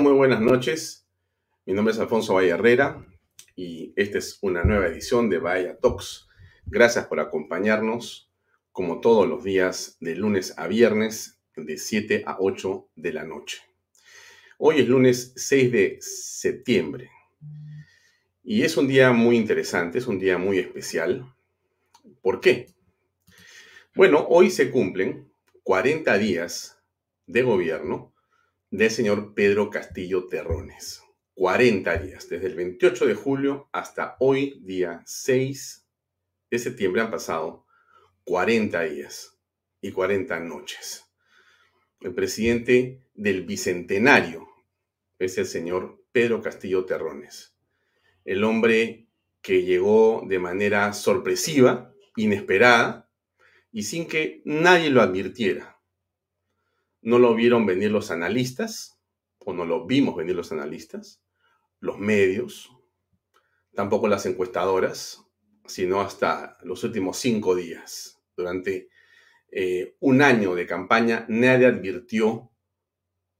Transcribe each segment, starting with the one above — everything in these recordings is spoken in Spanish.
Muy buenas noches. Mi nombre es Alfonso Valle Herrera y esta es una nueva edición de Vaya Talks. Gracias por acompañarnos como todos los días de lunes a viernes de 7 a 8 de la noche. Hoy es lunes 6 de septiembre y es un día muy interesante, es un día muy especial. ¿Por qué? Bueno, hoy se cumplen 40 días de gobierno del señor Pedro Castillo Terrones. 40 días, desde el 28 de julio hasta hoy, día 6 de septiembre, han pasado 40 días y 40 noches. El presidente del Bicentenario es el señor Pedro Castillo Terrones, el hombre que llegó de manera sorpresiva, inesperada y sin que nadie lo advirtiera no lo vieron venir los analistas, o no lo vimos venir los analistas, los medios, tampoco las encuestadoras, sino hasta los últimos cinco días. Durante eh, un año de campaña, nadie advirtió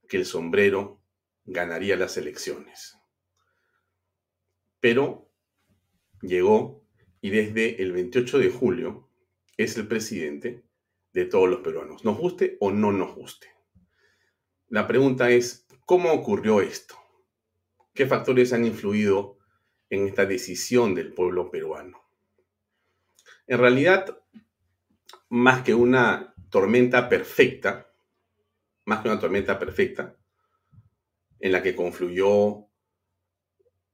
que el sombrero ganaría las elecciones. Pero llegó y desde el 28 de julio es el presidente de todos los peruanos, nos guste o no nos guste. La pregunta es, ¿cómo ocurrió esto? ¿Qué factores han influido en esta decisión del pueblo peruano? En realidad, más que una tormenta perfecta, más que una tormenta perfecta, en la que confluyó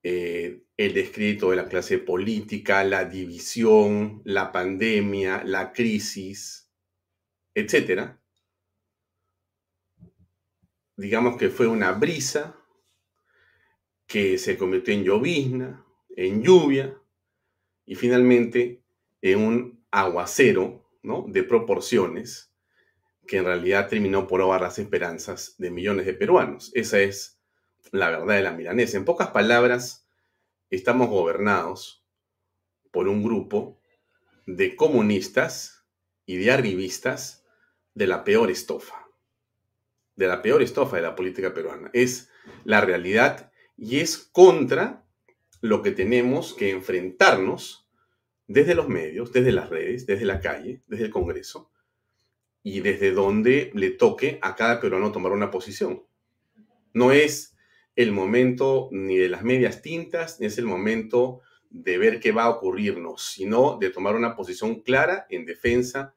eh, el descrito de la clase política, la división, la pandemia, la crisis, etc., digamos que fue una brisa que se convirtió en llovizna, en lluvia y finalmente en un aguacero ¿no? de proporciones que en realidad terminó por ahogar las esperanzas de millones de peruanos. Esa es la verdad de la milanesa. En pocas palabras, estamos gobernados por un grupo de comunistas y de arribistas de la peor estofa de la peor estofa de la política peruana. Es la realidad y es contra lo que tenemos que enfrentarnos desde los medios, desde las redes, desde la calle, desde el Congreso y desde donde le toque a cada peruano tomar una posición. No es el momento ni de las medias tintas, ni es el momento de ver qué va a ocurrirnos, sino de tomar una posición clara en defensa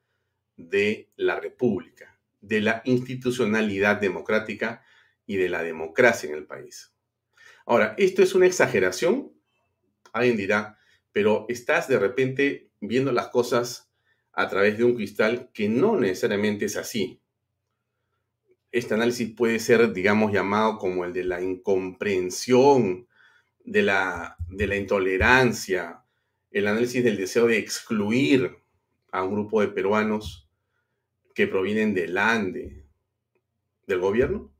de la República de la institucionalidad democrática y de la democracia en el país. Ahora, ¿esto es una exageración? Alguien dirá, pero estás de repente viendo las cosas a través de un cristal que no necesariamente es así. Este análisis puede ser, digamos, llamado como el de la incomprensión, de la, de la intolerancia, el análisis del deseo de excluir a un grupo de peruanos que provienen del ANDE, del gobierno.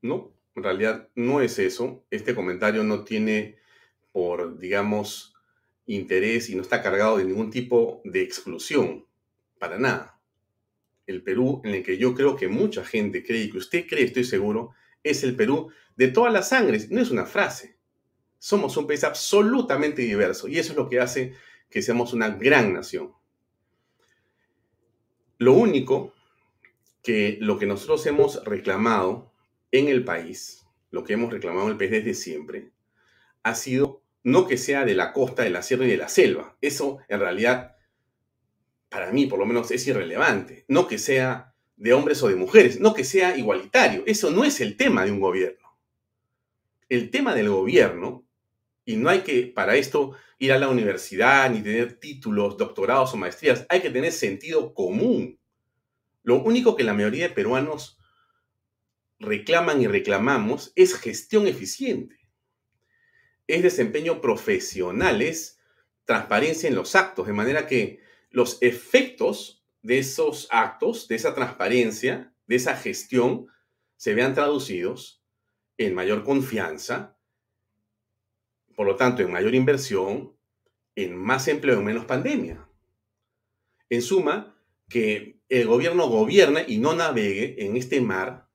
No, en realidad no es eso. Este comentario no tiene por, digamos, interés y no está cargado de ningún tipo de exclusión, para nada. El Perú en el que yo creo que mucha gente cree y que usted cree, estoy seguro, es el Perú de todas las sangres. No es una frase. Somos un país absolutamente diverso y eso es lo que hace que seamos una gran nación. Lo único que lo que nosotros hemos reclamado en el país, lo que hemos reclamado en el país desde siempre, ha sido no que sea de la costa, de la sierra y de la selva. Eso en realidad, para mí por lo menos, es irrelevante. No que sea de hombres o de mujeres, no que sea igualitario. Eso no es el tema de un gobierno. El tema del gobierno, y no hay que para esto ir a la universidad ni tener títulos, doctorados o maestrías, hay que tener sentido común. Lo único que la mayoría de peruanos reclaman y reclamamos es gestión eficiente, es desempeño profesional, es transparencia en los actos, de manera que los efectos de esos actos, de esa transparencia, de esa gestión, se vean traducidos en mayor confianza, por lo tanto, en mayor inversión, en más empleo, en menos pandemia. En suma, que el gobierno gobierne y no navegue en este mar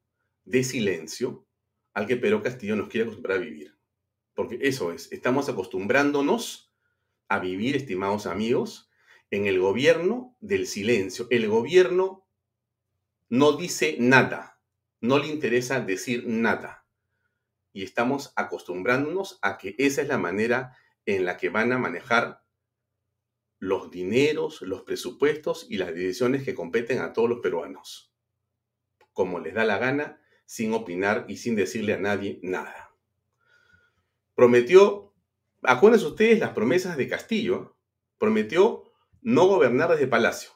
de silencio al que Pedro Castillo nos quiere acostumbrar a vivir. Porque eso es, estamos acostumbrándonos a vivir, estimados amigos, en el gobierno del silencio. El gobierno no dice nada, no le interesa decir nada. Y estamos acostumbrándonos a que esa es la manera en la que van a manejar los dineros, los presupuestos y las decisiones que competen a todos los peruanos, como les da la gana, sin opinar y sin decirle a nadie nada. Prometió, acuérdense ustedes las promesas de Castillo, prometió no gobernar desde Palacio.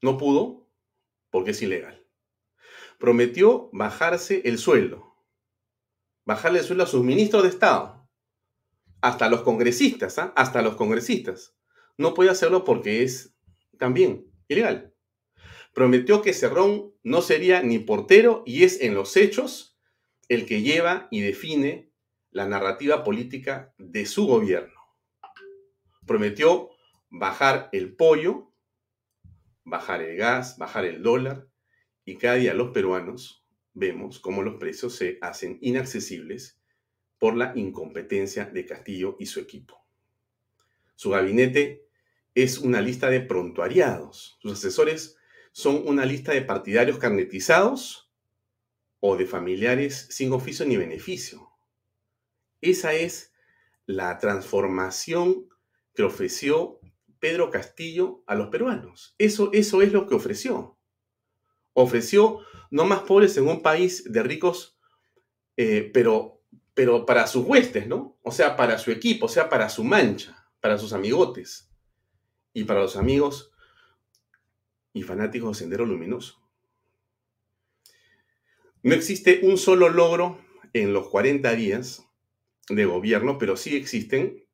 No pudo porque es ilegal. Prometió bajarse el sueldo, bajarle el sueldo a sus ministros de Estado hasta los congresistas, ¿ah? hasta los congresistas. No puede hacerlo porque es también ilegal. Prometió que Cerrón no sería ni portero y es en los hechos el que lleva y define la narrativa política de su gobierno. Prometió bajar el pollo, bajar el gas, bajar el dólar y cada día los peruanos vemos cómo los precios se hacen inaccesibles por la incompetencia de Castillo y su equipo. Su gabinete es una lista de prontuariados. Sus asesores son una lista de partidarios carnetizados o de familiares sin oficio ni beneficio. Esa es la transformación que ofreció Pedro Castillo a los peruanos. Eso, eso es lo que ofreció. Ofreció no más pobres en un país de ricos, eh, pero pero para sus huestes, ¿no? O sea, para su equipo, o sea, para su mancha, para sus amigotes y para los amigos y fanáticos de Sendero Luminoso. No existe un solo logro en los 40 días de gobierno, pero sí existen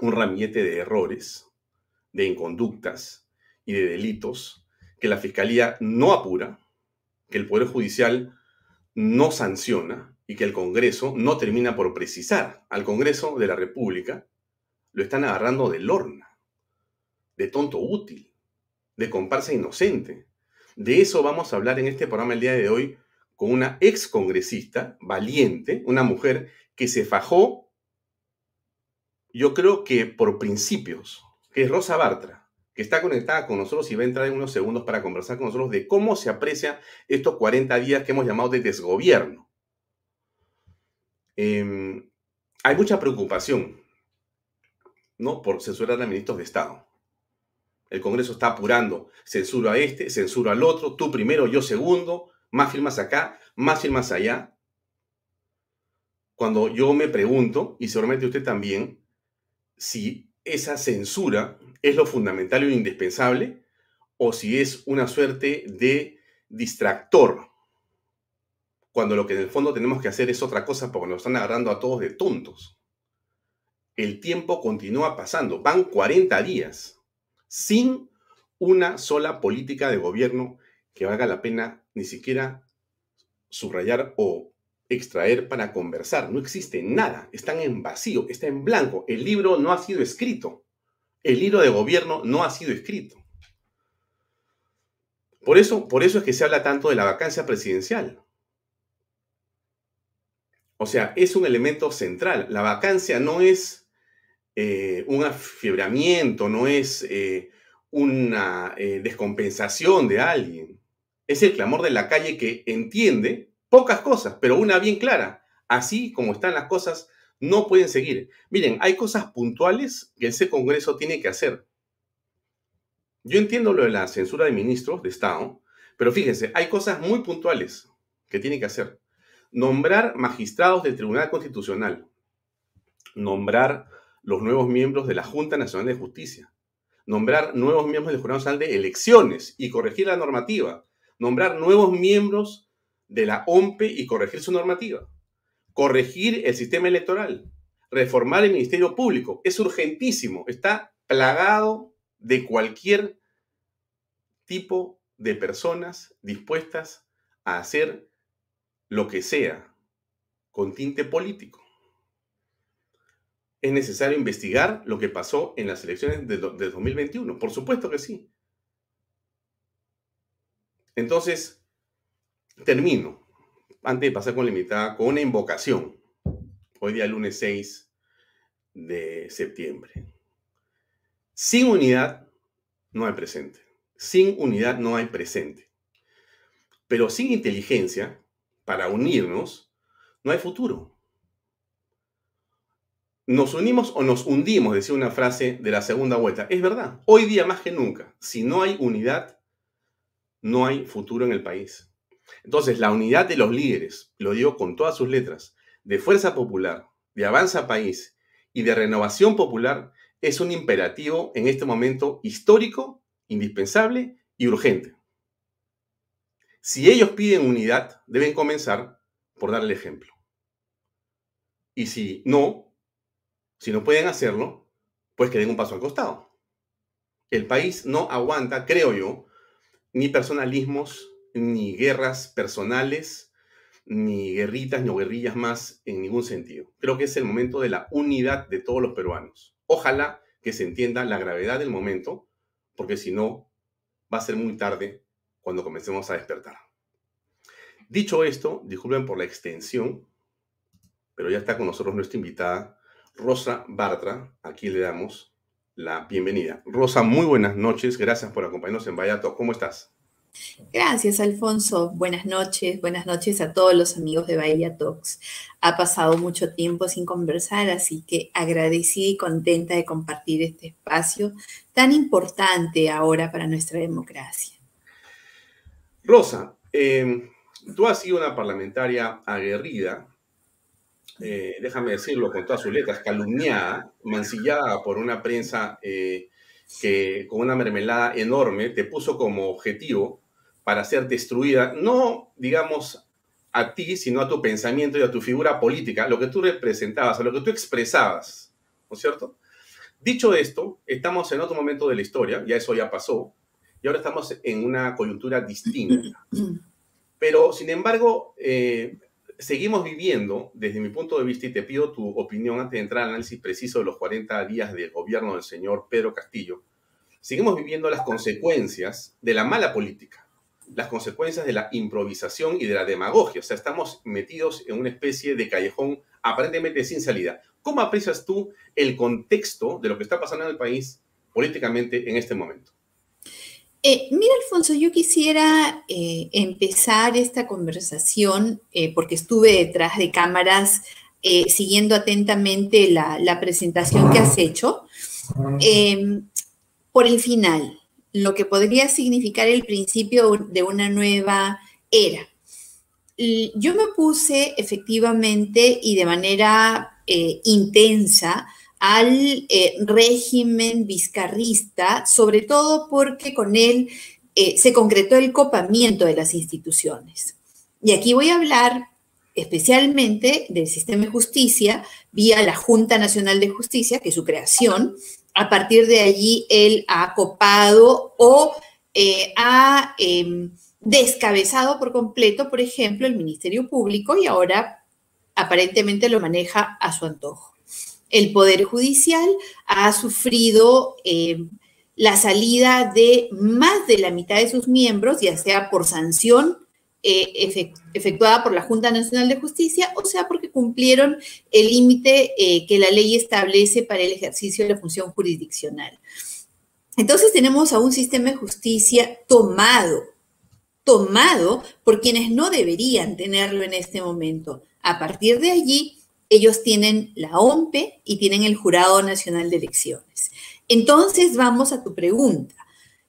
un ramillete de errores, de inconductas y de delitos que la Fiscalía no apura, que el Poder Judicial no sanciona y que el Congreso no termina por precisar. Al Congreso de la República lo están agarrando de lorna, de tonto útil, de comparsa inocente. De eso vamos a hablar en este programa el día de hoy con una ex congresista valiente, una mujer que se fajó, yo creo que por principios, que es Rosa Bartra, que está conectada con nosotros y va a entrar en unos segundos para conversar con nosotros de cómo se aprecia estos 40 días que hemos llamado de desgobierno Em, hay mucha preocupación, ¿no? Por censurar a ministros de Estado. El Congreso está apurando, censura a este, censura al otro, tú primero, yo segundo, más firmas acá, más firmas allá. Cuando yo me pregunto, y seguramente usted también, si esa censura es lo fundamental y lo indispensable, o si es una suerte de distractor cuando lo que en el fondo tenemos que hacer es otra cosa porque nos están agarrando a todos de tontos. El tiempo continúa pasando, van 40 días sin una sola política de gobierno que valga la pena ni siquiera subrayar o extraer para conversar. No existe nada, están en vacío, está en blanco. El libro no ha sido escrito. El libro de gobierno no ha sido escrito. Por eso, por eso es que se habla tanto de la vacancia presidencial. O sea, es un elemento central. La vacancia no es eh, un afiebramiento, no es eh, una eh, descompensación de alguien. Es el clamor de la calle que entiende pocas cosas, pero una bien clara. Así como están las cosas, no pueden seguir. Miren, hay cosas puntuales que ese Congreso tiene que hacer. Yo entiendo lo de la censura de ministros de Estado, pero fíjense, hay cosas muy puntuales que tiene que hacer nombrar magistrados del Tribunal Constitucional, nombrar los nuevos miembros de la Junta Nacional de Justicia, nombrar nuevos miembros del Jurado Nacional de Elecciones y corregir la normativa, nombrar nuevos miembros de la OMPE y corregir su normativa, corregir el sistema electoral, reformar el Ministerio Público. Es urgentísimo, está plagado de cualquier tipo de personas dispuestas a hacer lo que sea con tinte político. ¿Es necesario investigar lo que pasó en las elecciones de, 2021? Por supuesto que sí. Entonces, termino. antes de pasar con la invitada, con una invocación. Hoy día, lunes 6 de septiembre. Sin unidad no hay presente. Sin unidad no hay presente. Pero sin inteligencia, para unirnos, no hay futuro. Nos unimos o nos hundimos, decía una frase de la segunda vuelta. Es verdad, hoy día más que nunca, si no hay unidad, no hay futuro en el país. Entonces, la unidad de los líderes, lo digo con todas sus letras, de Fuerza Popular, de Avanza País y de Renovación Popular, es un imperativo en este momento histórico, indispensable y urgente. Si ellos piden unidad, deben comenzar por dar el ejemplo. Y si no, si no pueden hacerlo, pues que den un paso al costado. El país no aguanta, creo yo, ni personalismos, ni guerras personales, ni guerritas, ni guerrillas más en ningún sentido. Creo que es el momento de la unidad de todos los peruanos. Ojalá que se entienda la gravedad del momento, porque si no, va a ser muy tarde cuando comencemos a despertar. Dicho esto, disculpen por la extensión, pero ya está con nosotros nuestra invitada, Rosa Bartra. Aquí le damos la bienvenida. Rosa, muy buenas noches. Gracias por acompañarnos en Vallato. ¿Cómo estás? Gracias, Alfonso. Buenas noches. Buenas noches a todos los amigos de Bahía Talks. Ha pasado mucho tiempo sin conversar, así que agradecida y contenta de compartir este espacio tan importante ahora para nuestra democracia. Rosa, eh, tú has sido una parlamentaria aguerrida eh, déjame decirlo con todas sus letras, calumniada, mancillada por una prensa eh, que con una mermelada enorme te puso como objetivo para ser destruida, no digamos a ti, sino a tu pensamiento y a tu figura política, lo que tú representabas, a lo que tú expresabas, ¿no es cierto? Dicho esto, estamos en otro momento de la historia, ya eso ya pasó, y ahora estamos en una coyuntura distinta. Pero, sin embargo, eh, seguimos viviendo, desde mi punto de vista, y te pido tu opinión antes de entrar al análisis preciso de los 40 días del gobierno del señor Pedro Castillo, seguimos viviendo las consecuencias de la mala política, las consecuencias de la improvisación y de la demagogia. O sea, estamos metidos en una especie de callejón aparentemente sin salida. ¿Cómo aprecias tú el contexto de lo que está pasando en el país políticamente en este momento? Eh, mira, Alfonso, yo quisiera eh, empezar esta conversación eh, porque estuve detrás de cámaras siguiendo atentamente la, la, presentación que has hecho, em, por el final, lo que podría significar el principio de una nueva era. Yo me puse efectivamente y de manera intensa al eh, régimen vizcarrista, sobre todo porque con él eh, se concretó el copamiento de las instituciones. Y aquí voy a hablar especialmente del sistema de justicia vía la Junta Nacional de Justicia, que es su creación. A partir de allí, él ha copado o eh, ha em, descabezado por completo, por ejemplo, el Ministerio Público y ahora aparentemente lo maneja a su antojo el Poder Judicial ha sufrido eh, la salida de más de la mitad de sus miembros, ya sea por sanción eh, efectuada por la Junta Nacional de Justicia, o sea porque cumplieron el límite eh, que la ley establece para el ejercicio de la función jurisdiccional. Entonces tenemos a un sistema de justicia tomado, tomado por quienes no deberían tenerlo en este momento. A partir de allí, ellos tienen la OMPE y tienen el Jurado Nacional de Elecciones. Entonces, vamos a tu pregunta.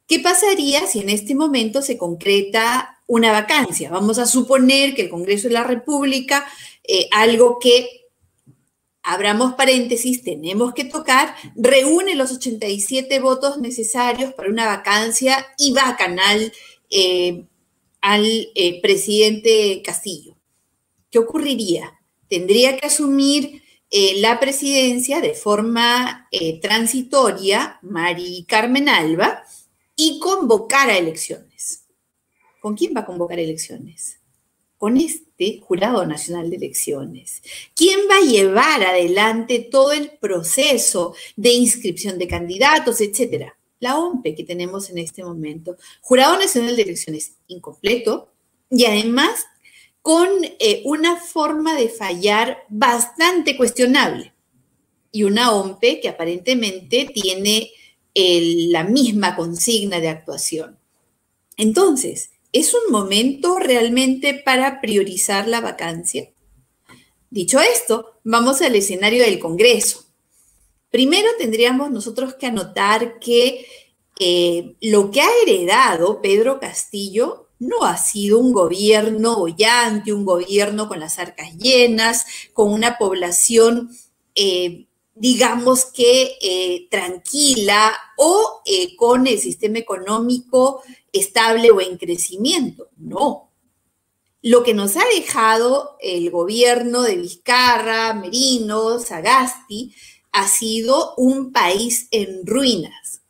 ¿Qué pasaría si en este momento se concreta una vacancia? Vamos a suponer que el Congreso de la República, eh, algo que, abramos paréntesis, tenemos que tocar, reúne los 87 votos necesarios para una vacancia y va canal eh, al eh, presidente Castillo. ¿Qué ocurriría? Tendría que asumir eh, la presidencia de forma eh, transitoria Mari Carmen Alba y convocar a elecciones. ¿Con quién va a convocar elecciones? Con este Jurado Nacional de Elecciones. ¿Quién va a llevar adelante todo el proceso de inscripción de candidatos, etcétera? La OMPE que tenemos en este momento. Jurado Nacional de Elecciones incompleto y además con eh, una forma de fallar bastante cuestionable y una OMPE que aparentemente tiene la misma consigna de actuación. Entonces, ¿es un momento realmente para priorizar la vacancia? Dicho esto, vamos al escenario del Congreso. Primero tendríamos nosotros que anotar que eh, lo que ha heredado Pedro Castillo no ha sido un gobierno bollante, un gobierno con las arcas llenas, con una población, eh, digamos que eh, tranquila o con el sistema económico estable o en crecimiento. No. Lo que nos ha dejado el gobierno de Vizcarra, Merino, Sagasti, ha sido un país en ruinas,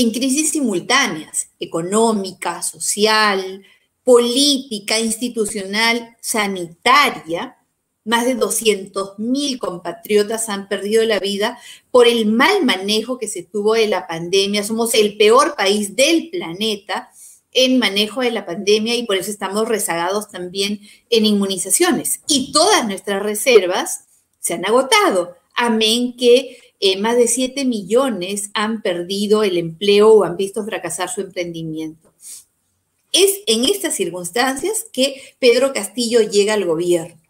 en crisis simultáneas, económica, social, política, institucional, sanitaria. Más de 200.000 compatriotas han perdido la vida por el mal manejo que se tuvo de la pandemia. Somos el peor país del planeta en manejo de la pandemia y por eso estamos rezagados también en inmunizaciones. Y todas nuestras reservas se han agotado amén que eh, más de 7 millones han perdido el empleo o han visto fracasar su emprendimiento. Es en estas circunstancias que Pedro Castillo llega al gobierno.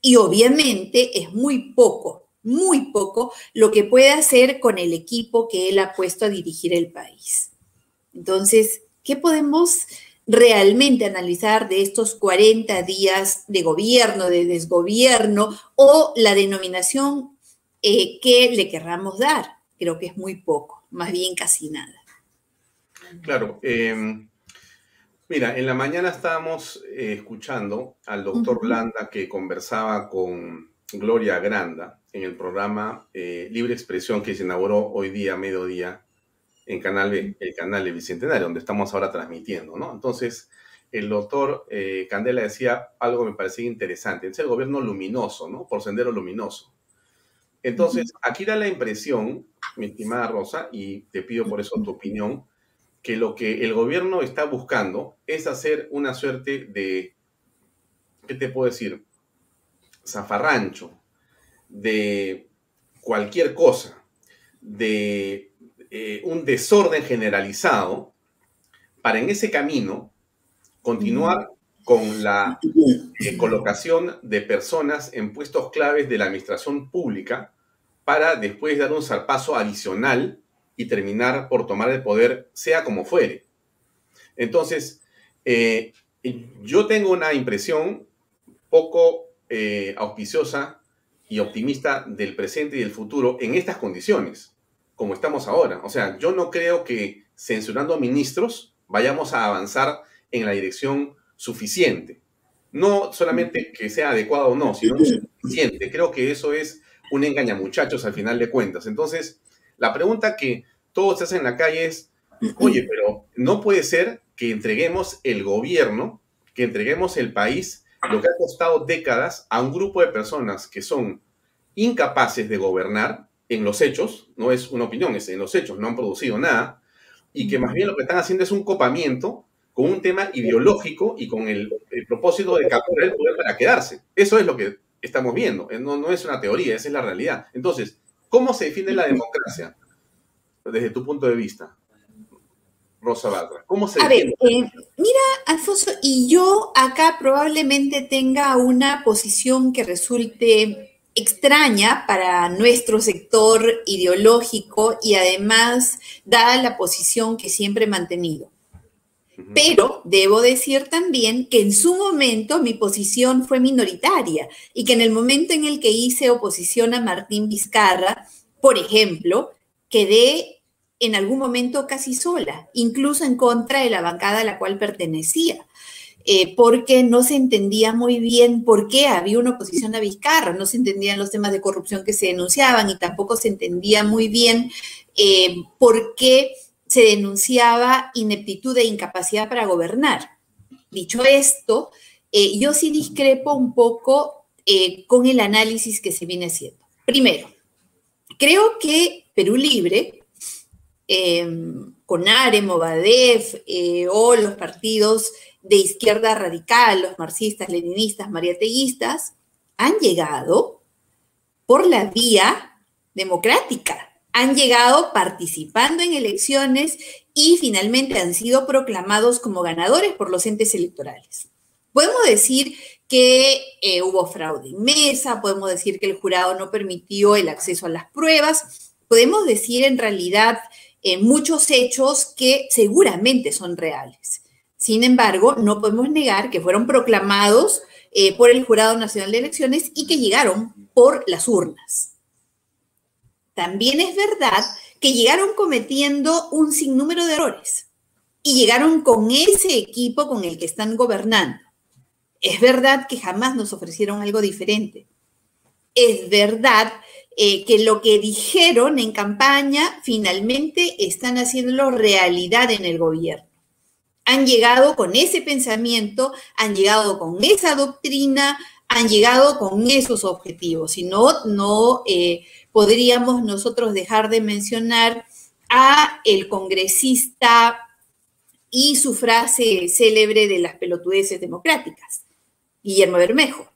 Y obviamente es muy poco, muy poco lo que puede hacer con el equipo que él ha puesto a dirigir el país. Entonces, ¿qué podemos realmente analizar de estos 40 días de gobierno, de desgobierno o la denominación eh, que le querramos dar. Creo que es muy poco, más bien casi nada. Claro. Em, mira, en la mañana estábamos eh, escuchando al doctor Landa que conversaba con Gloria Granda en el programa eh, Libre Expresión que se inauguró hoy día, mediodía, en canal, el canal de Bicentenario, donde estamos ahora transmitiendo, ¿no? Entonces, el doctor eh, Candela decía algo que me parecía interesante, es el gobierno luminoso, ¿no? Por sendero luminoso. Entonces, aquí da la impresión, mi estimada Rosa, y te pido por eso tu opinión, que lo que el gobierno está buscando es hacer una suerte de, ¿qué te puedo decir? Zafarrancho, de cualquier cosa, de eh, un desorden generalizado para en ese camino continuar con la eh, colocación de personas en puestos claves de la administración pública para después dar un zarpazo adicional y terminar por tomar el poder, sea como fuere. Entonces, eh, yo tengo una impresión poco auspiciosa y optimista del presente y del futuro en estas condiciones como estamos ahora. O sea, yo no creo que censurando ministros vayamos a avanzar en la dirección suficiente. No solamente que sea adecuado o no, sino suficiente. Creo que eso es un muchachos al final de cuentas. Entonces, la pregunta que todos se hacen en la calle es, oye, pero no puede ser que entreguemos el gobierno, que entreguemos el país, lo que ha costado décadas a un grupo de personas que son incapaces de gobernar, en los hechos, no es una opinión, es en los hechos, no han producido nada, y que más bien lo que están haciendo es un copamiento con un tema ideológico y con el, propósito de capturar el poder para quedarse. Eso es lo que estamos viendo, eh, no, no es una teoría, esa es la realidad. Entonces, ¿cómo se define la democracia desde tu punto de vista? Rosa Batra, ¿cómo se A ver, eh, mira, Alfonso, y yo acá probablemente tenga una posición que resulte extraña para nuestro sector ideológico y además dada la posición que siempre he mantenido. Pero debo decir también que en su momento mi posición fue minoritaria y que en el momento en el que hice oposición a Martín Vizcarra, por ejemplo, quedé en algún momento casi sola, incluso en contra de la bancada a la cual pertenecía. Eh, porque no se entendía muy bien por qué había una oposición a Vizcarra, no se entendían los temas de corrupción que se denunciaban y tampoco se entendía muy bien eh, por qué se denunciaba ineptitud e incapacidad para gobernar. Dicho esto, eh, yo sí discrepo un poco con el análisis que se viene haciendo. Primero, creo que Perú Libre em, CONARE, Movadef eh, o los partidos de izquierda radical, los marxistas, leninistas, mariateístas, han llegado por la vía democrática. Han llegado participando en elecciones y finalmente han sido proclamados como ganadores por los entes electorales. Podemos decir que eh, hubo fraude en mesa, podemos decir que el jurado no permitió el acceso a las pruebas, podemos decir en realidad eh, muchos hechos que seguramente son reales. Sin embargo, no podemos negar que fueron proclamados eh, por el Jurado Nacional de Elecciones y que llegaron por las urnas. También es verdad que llegaron cometiendo un sinnúmero de errores y llegaron con ese equipo con el que están gobernando. Es verdad que jamás nos ofrecieron algo diferente. Es verdad eh, que lo que dijeron en campaña finalmente están haciéndolo realidad en el gobierno. Han llegado con ese pensamiento, han llegado con esa doctrina, han llegado con esos objetivos. Si no, no eh, podríamos nosotros dejar de mencionar a el congresista y su frase célebre de las pelotudeces democráticas. Guillermo Bermejo,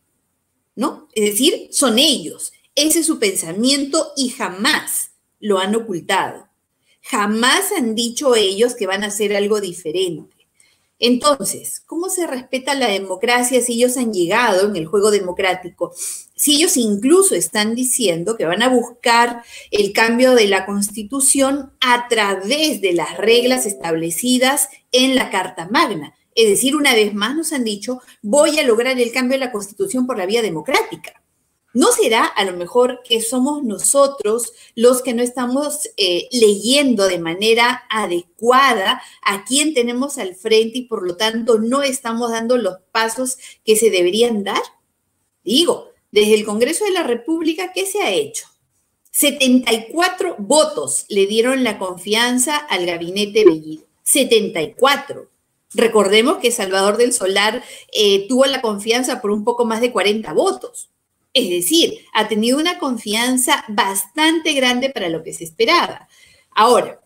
¿no? Es decir, son ellos, ese es su pensamiento y jamás lo han ocultado. Jamás han dicho ellos que van a hacer algo diferente. Entonces, ¿cómo se respeta la democracia si ellos han llegado en el juego democrático? Si ellos incluso están diciendo que van a buscar el cambio de la constitución a través de las reglas establecidas en la Carta Magna. Es decir, una vez más nos han dicho, voy a lograr el cambio de la Constitución por la vía democrática. ¿No será a lo mejor que somos nosotros los que no estamos eh, leyendo de manera adecuada a quién tenemos al frente y por lo tanto no estamos dando los pasos que se deberían dar? Digo, desde el Congreso de la República, ¿qué se ha hecho? 74 votos le dieron la confianza al gabinete Bellido. 74. Recordemos que Salvador del Solar eh, tuvo la confianza por un poco más de 40 votos. Es decir, ha tenido una confianza bastante grande para lo que se esperaba. Ahora,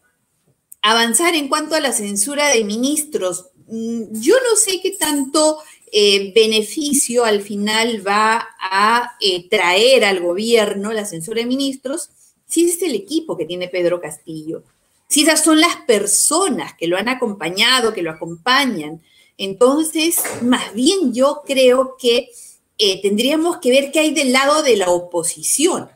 avanzar en cuanto a la censura de ministros, mm, yo no sé qué tanto eh, beneficio al final va a eh, traer al gobierno la censura de ministros si es el equipo que tiene Pedro Castillo si esas son las personas que lo han acompañado, que lo acompañan. Entonces, más bien yo creo que eh, tendríamos que ver qué hay del lado de la oposición.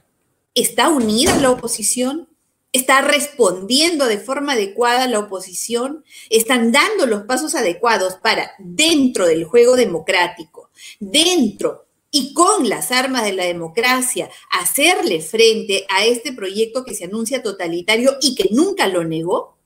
¿Está unida la oposición? ¿Está respondiendo de forma adecuada la oposición? ¿Están dando los pasos adecuados para, dentro del juego democrático, dentro y con las armas de la democracia hacerle frente a este proyecto que se anuncia totalitario y que nunca lo negó?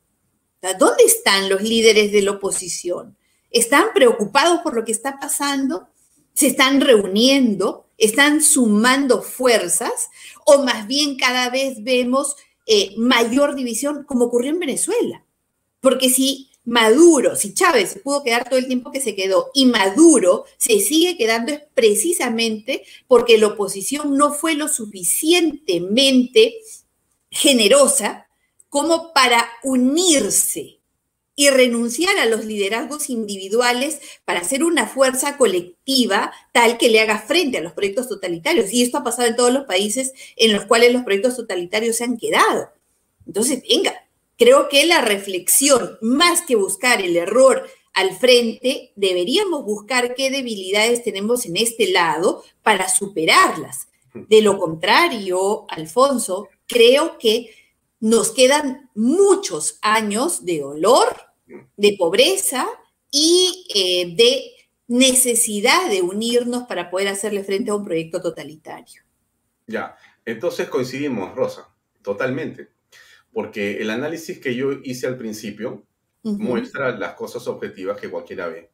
¿Dónde están los líderes de la oposición? ¿Están preocupados por lo que está pasando? ¿Se están reuniendo? ¿Están sumando fuerzas? ¿O más bien cada vez vemos eh, mayor división como ocurrió en Venezuela? Porque si Maduro, si Chávez se pudo quedar todo el tiempo que se quedó y Maduro se sigue quedando es precisamente porque la oposición no fue lo suficientemente generosa como para unirse y renunciar a los liderazgos individuales para hacer una fuerza colectiva tal que le haga frente a los proyectos totalitarios. Y esto ha pasado en todos los países en los cuales los proyectos totalitarios se han quedado. Entonces, venga, Creo que la reflexión, más que buscar el error al frente, deberíamos buscar qué debilidades tenemos en este lado para superarlas. De lo contrario, Alfonso, creo que nos quedan muchos años de dolor, de pobreza y eh, de necesidad de unirnos para poder hacerle frente a un proyecto totalitario. Ya, entonces coincidimos, Rosa, totalmente porque el análisis que yo hice al principio muestra las cosas objetivas que cualquiera ve.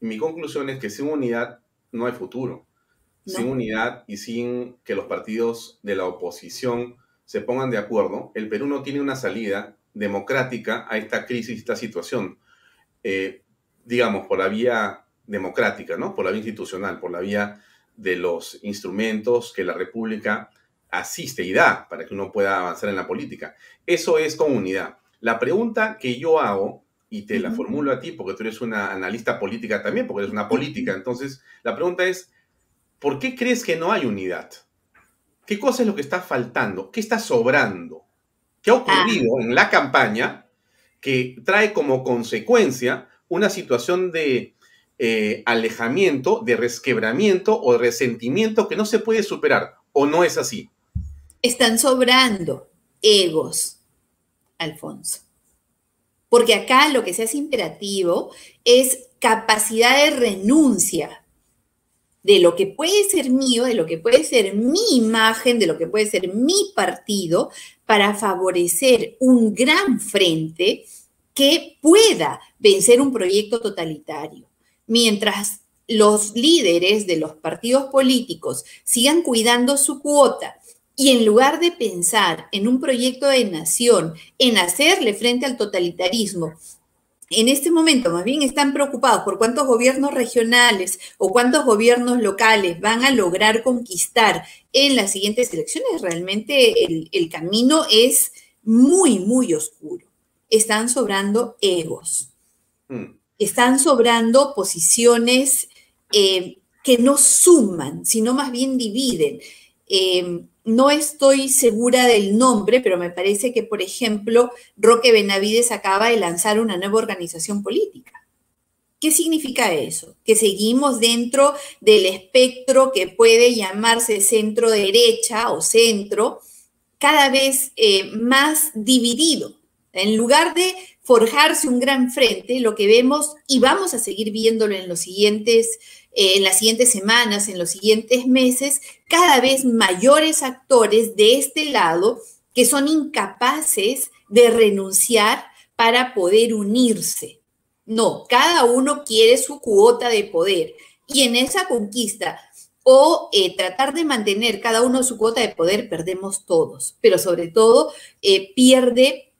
mi conclusión es que sin unidad no hay futuro. Sin unidad y sin que los partidos de la oposición se pongan de acuerdo, el Perú no tiene una salida democrática a esta crisis, esta situación. Eh, digamos, por la vía democrática, ¿no? Por la vía institucional, por la vía de los instrumentos que la República asiste y da para que uno pueda avanzar en la política. Eso es comunidad. La pregunta que yo hago, y te la formulo a ti porque tú eres una analista política también, porque eres una política, entonces la pregunta es, ¿por qué crees que no hay unidad? ¿Qué cosa es lo que está faltando? ¿Qué está sobrando? ¿Qué ha ocurrido ah. en la campaña que trae como consecuencia una situación de eh, alejamiento, de resquebramiento o resentimiento que no se puede superar? ¿O no es así? Están sobrando egos, Alfonso. Porque acá lo que se hace imperativo es capacidad de renuncia de lo que puede ser mío, de lo que puede ser mi imagen, de lo que puede ser mi partido, para favorecer un gran frente que pueda vencer un proyecto totalitario. Mientras los líderes de los partidos políticos sigan cuidando su cuota y en lugar de pensar en un proyecto de nación, en hacerle frente al totalitarismo, en este momento más bien están preocupados por cuántos gobiernos regionales o cuántos gobiernos locales van a lograr conquistar en las siguientes elecciones, realmente el, camino es muy, muy oscuro. Están sobrando egos, mm. están sobrando posiciones eh, que no suman, sino más bien dividen. Eh, no estoy segura del nombre, pero me parece que, por ejemplo, Roque Benavides acaba de lanzar una nueva organización política. ¿Qué significa eso? Que seguimos dentro del espectro que puede llamarse centro derecha o centro, cada vez eh, más dividido. En lugar de forjarse un gran frente, lo que vemos, y vamos a seguir viéndolo en eh, en las siguientes semanas, en los siguientes meses, cada vez mayores actores de este lado que son incapaces de renunciar para poder unirse. No, cada uno quiere su cuota de poder y en esa conquista o eh, tratar de mantener cada uno su cuota de poder, perdemos todos, pero sobre todo eh, pierde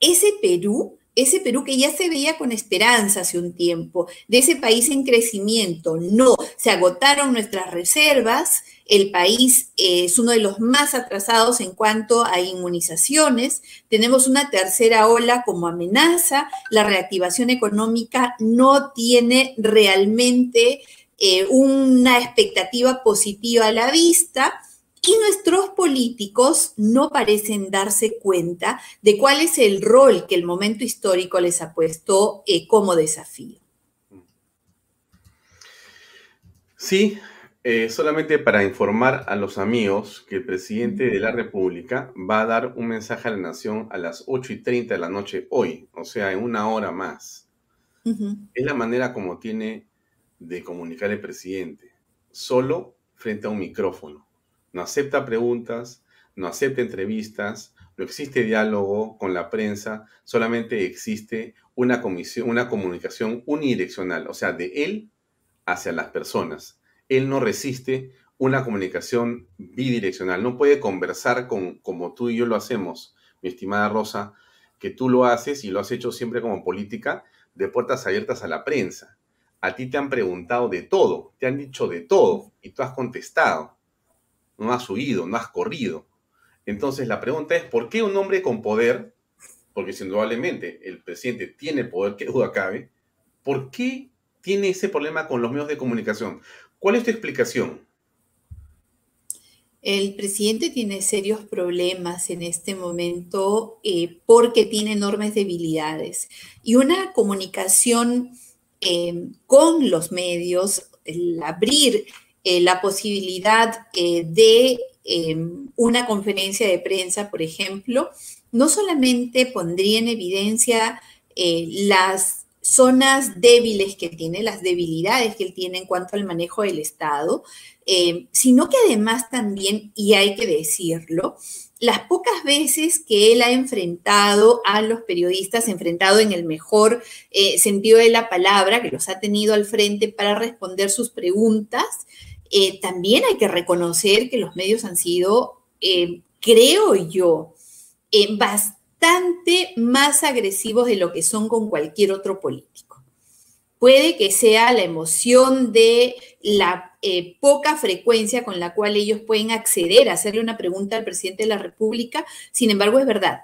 ese Perú ese Perú que ya se veía con esperanza hace un tiempo, de ese país en crecimiento. No, se agotaron nuestras reservas, el país es uno de los más atrasados en cuanto a inmunizaciones, tenemos una tercera ola como amenaza, la reactivación económica no tiene realmente eh, una expectativa positiva a la vista y nuestros políticos no parecen darse cuenta de cuál es el rol que el momento histórico les ha puesto eh, como desafío. Sí, eh, solamente para informar a los amigos que el presidente de la República va a dar un mensaje a la nación a las 8 y 30 de la noche hoy, o sea, en una hora más. Es la manera como tiene de comunicar el presidente, solo frente a un micrófono no acepta preguntas, no acepta entrevistas, no existe diálogo con la prensa, solamente existe una, comisión, una comunicación unidireccional, o sea, de él hacia las personas. Él no resiste una comunicación bidireccional, no puede conversar con, como tú y yo lo hacemos, mi estimada Rosa, que tú lo haces y lo has hecho siempre como política, de puertas abiertas a la prensa. A ti te han preguntado de todo, te han dicho de todo y tú has contestado no has huido, no has corrido. Entonces la pregunta es, ¿por qué un hombre con poder, porque indudablemente el presidente tiene poder, que duda cabe, ¿por qué tiene ese problema con los medios de comunicación? ¿Cuál es tu explicación? El presidente tiene serios problemas en este momento eh, porque tiene enormes debilidades y una comunicación eh, con los medios, el abrir eh, la posibilidad eh, de em, una conferencia de prensa, por ejemplo, no solamente pondría en evidencia las zonas débiles que tiene, las debilidades que él tiene en cuanto al manejo del Estado, sino que además también, y hay que decirlo, las pocas veces que él ha enfrentado a los periodistas, enfrentado en el mejor sentido de la palabra, que los ha tenido al frente para responder sus preguntas, eh, también hay que reconocer que los medios han sido, eh, creo yo, eh, bastante más agresivos de lo que son con cualquier otro político. Puede que sea la emoción de la poca frecuencia con la cual ellos pueden acceder a hacerle una pregunta al presidente de la República, sin embargo es verdad.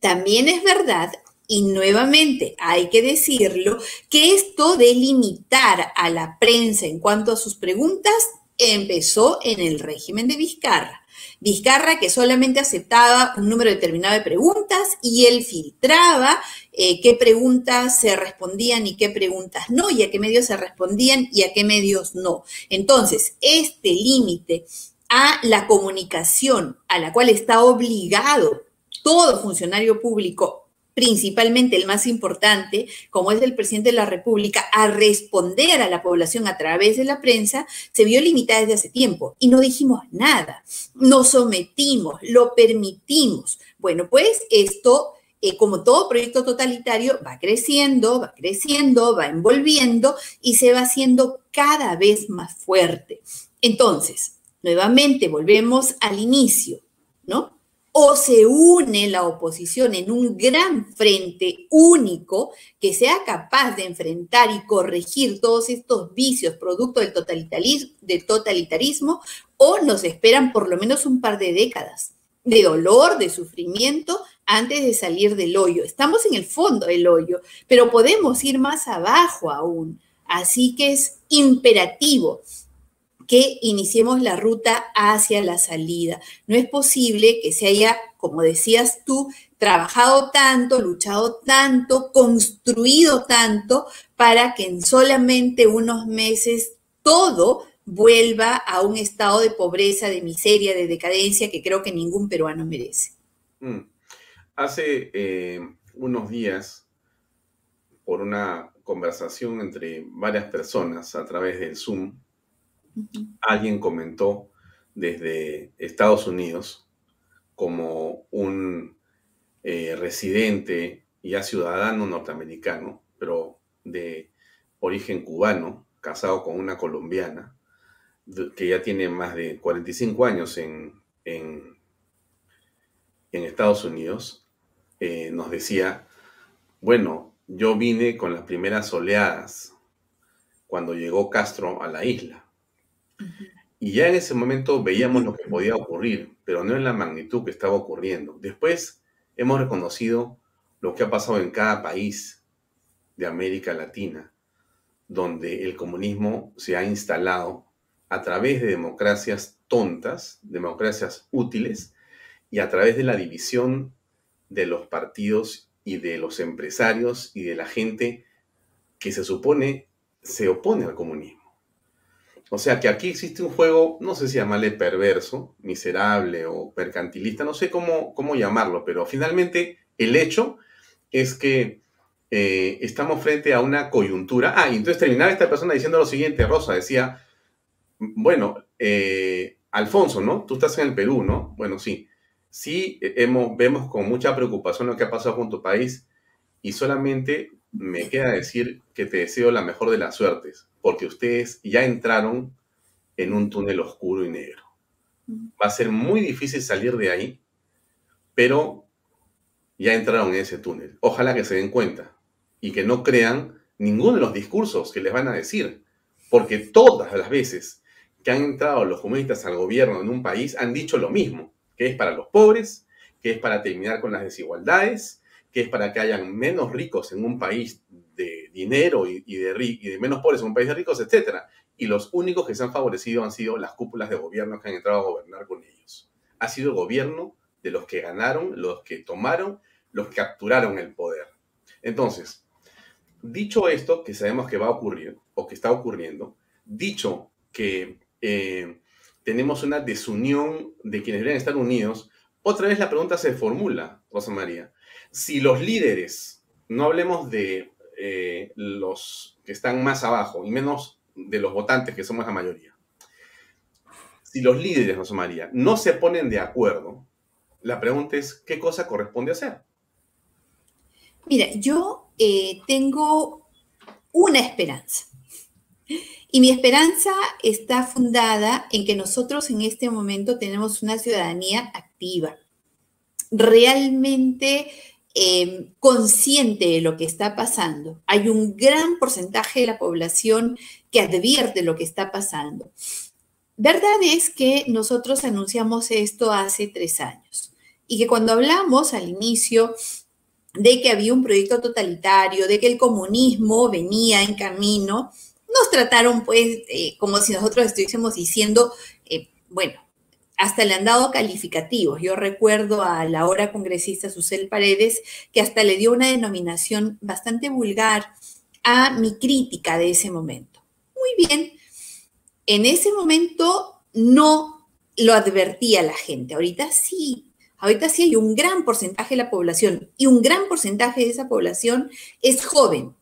también es verdad y nuevamente hay que decirlo, que esto de limitar a la prensa en cuanto a sus preguntas empezó en el régimen de Vizcarra. Vizcarra que solamente aceptaba un número determinado de preguntas y él filtraba eh, qué preguntas se respondían y qué preguntas no, y a qué medios se respondían y a qué medios no. Entonces, este límite a la comunicación a la cual está obligado todo funcionario público principalmente el más importante, como es el presidente de la República, a responder a la población a través de la prensa, se vio limitada desde hace tiempo y no dijimos nada, nos sometimos, lo permitimos. Bueno, pues esto, eh, como todo proyecto totalitario, va creciendo, va creciendo, va envolviendo y se va haciendo cada vez más fuerte. Entonces, nuevamente volvemos al inicio, ¿no? O se une la oposición en un gran frente único que sea capaz de enfrentar y corregir todos estos vicios producto del totalitarismo, o nos esperan por lo menos un par de décadas de dolor, de sufrimiento, antes de salir del hoyo. Estamos en el fondo del hoyo, pero podemos ir más abajo aún. Así que es imperativo que iniciemos la ruta hacia la salida. No es posible que se haya, como decías tú, trabajado tanto, luchado tanto, construido tanto para que en solamente unos meses todo vuelva a un estado de pobreza, de miseria, de decadencia que creo que ningún peruano merece. Mm. Hace eh, unos días, por una conversación entre varias personas a través del Zoom, Alguien comentó desde Estados Unidos como un eh, residente ya ciudadano norteamericano, pero de origen cubano, casado con una colombiana, que ya tiene más de 45 años en, en, Estados Unidos, eh, nos decía, bueno, yo vine con las primeras oleadas cuando llegó Castro a la isla y ya en ese momento veíamos lo que podía ocurrir, pero no en la magnitud que estaba ocurriendo. Después hemos reconocido lo que ha pasado en cada país de América Latina, donde el comunismo se ha instalado a través de democracias tontas, democracias útiles, y a través de la división de los partidos y de los empresarios y de la gente que se supone se opone al comunismo. O sea que aquí existe un juego, no sé si llamarle perverso, miserable o mercantilista, no sé cómo, cómo llamarlo, pero finalmente el hecho es que eh, estamos frente a una coyuntura. Ah, y entonces terminaba esta persona diciendo lo siguiente, Rosa, decía, bueno, eh, Alfonso, ¿no? Tú estás en el Perú, ¿no? Bueno, sí. Sí, hemos, vemos con mucha preocupación lo que ha pasado con tu país y solamente me queda decir que te deseo la mejor de las suertes porque ustedes ya entraron en un túnel oscuro y negro. Va a ser muy difícil salir de ahí, pero ya entraron en ese túnel. Ojalá que se den cuenta y que no crean ninguno de los discursos que les van a decir, porque todas las veces que han entrado los comunistas al gobierno en un país han dicho lo mismo, que es para los pobres, que es para terminar con las desigualdades, que es para que hayan menos ricos en un país dinero y, de, menos pobres en un país de ricos, etc. Y los únicos que se han favorecido han sido las cúpulas de gobierno que han entrado a gobernar con ellos. Ha sido el gobierno de los que ganaron, los que tomaron, los que capturaron el poder. Entonces, dicho esto, que sabemos que va a ocurrir o que está ocurriendo, dicho que eh, tenemos una desunión de quienes deberían estar unidos, otra vez la pregunta se formula, Rosa María. Si los líderes, no hablemos de eh, los que están más abajo y menos de los votantes, que somos la mayoría. Si los líderes, Rosa María, no se ponen de acuerdo, la pregunta es, ¿qué cosa corresponde hacer? Mira, yo eh, tengo una esperanza. Y mi esperanza está fundada en que nosotros en este momento tenemos una ciudadanía activa, realmente Em, consciente de lo que está pasando. Hay un gran porcentaje de la población que advierte lo que está pasando. Verdad es que nosotros anunciamos esto hace tres años y que cuando hablamos al inicio de que había un proyecto totalitario, de que el comunismo venía en camino, nos trataron pues eh, como si nosotros estuviésemos diciendo, eh, bueno, hasta le han dado calificativos. Yo recuerdo a la ahora congresista Susel Paredes que hasta le dio una denominación bastante vulgar a mi crítica de ese momento. Muy bien, en ese momento no lo advertía la gente, ahorita sí. Ahorita sí hay un gran porcentaje de la población y un gran porcentaje de esa población es joven,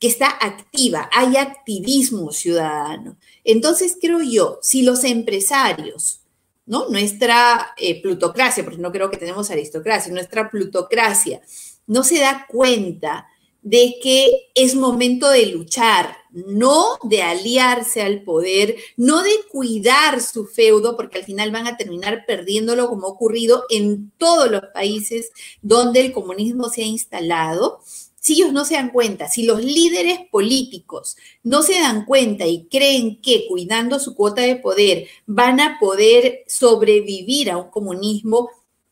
que está activa, hay activismo ciudadano. Entonces creo yo, si los empresarios, ¿no? Nuestra eh, plutocracia, porque no creo que tenemos aristocracia, nuestra plutocracia no se da cuenta de que es momento de luchar, no de aliarse al poder, no de cuidar su feudo, porque al final van a terminar perdiéndolo como ha ocurrido en todos los países donde el comunismo se ha instalado, si ellos no se dan cuenta, si los líderes políticos no se dan cuenta y creen que cuidando su cuota de poder van a poder sobrevivir a un comunismo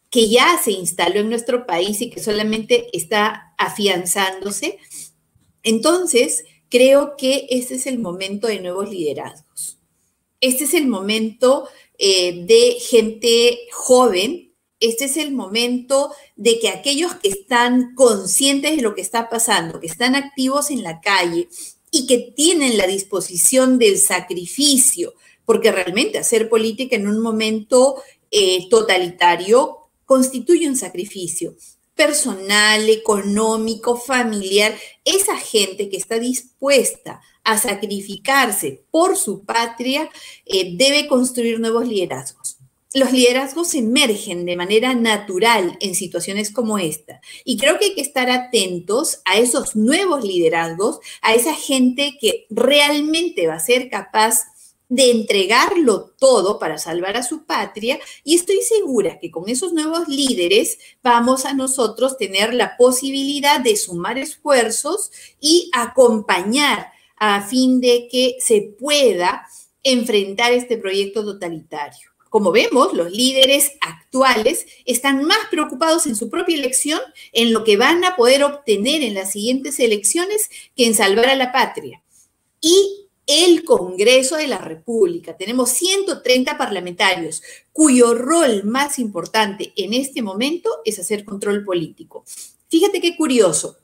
que ya se instaló en nuestro país y que solamente está afianzándose, entonces creo que este es el momento de nuevos liderazgos. Este es el momento eh, de gente joven este es el momento de que aquellos que están conscientes de lo que está pasando, que están activos en la calle y que tienen la disposición del sacrificio, porque realmente hacer política en un momento eh, totalitario constituye un sacrificio personal, económico, familiar. Esa gente que está dispuesta a sacrificarse por su patria eh, debe construir nuevos liderazgos los liderazgos emergen de manera natural en situaciones como esta. Y creo que hay que estar atentos a esos nuevos liderazgos, a esa gente que realmente va a ser capaz de entregarlo todo para salvar a su patria y estoy segura que con esos nuevos líderes vamos a nosotros tener la posibilidad de sumar esfuerzos y acompañar a fin de que se pueda enfrentar este proyecto totalitario. Como vemos, los líderes actuales están más preocupados en su propia elección, en lo que van a poder obtener en las siguientes elecciones, que en salvar a la patria. Y el Congreso de la República. Tenemos 130 parlamentarios cuyo rol más importante en este momento es hacer control político. Fíjate qué curioso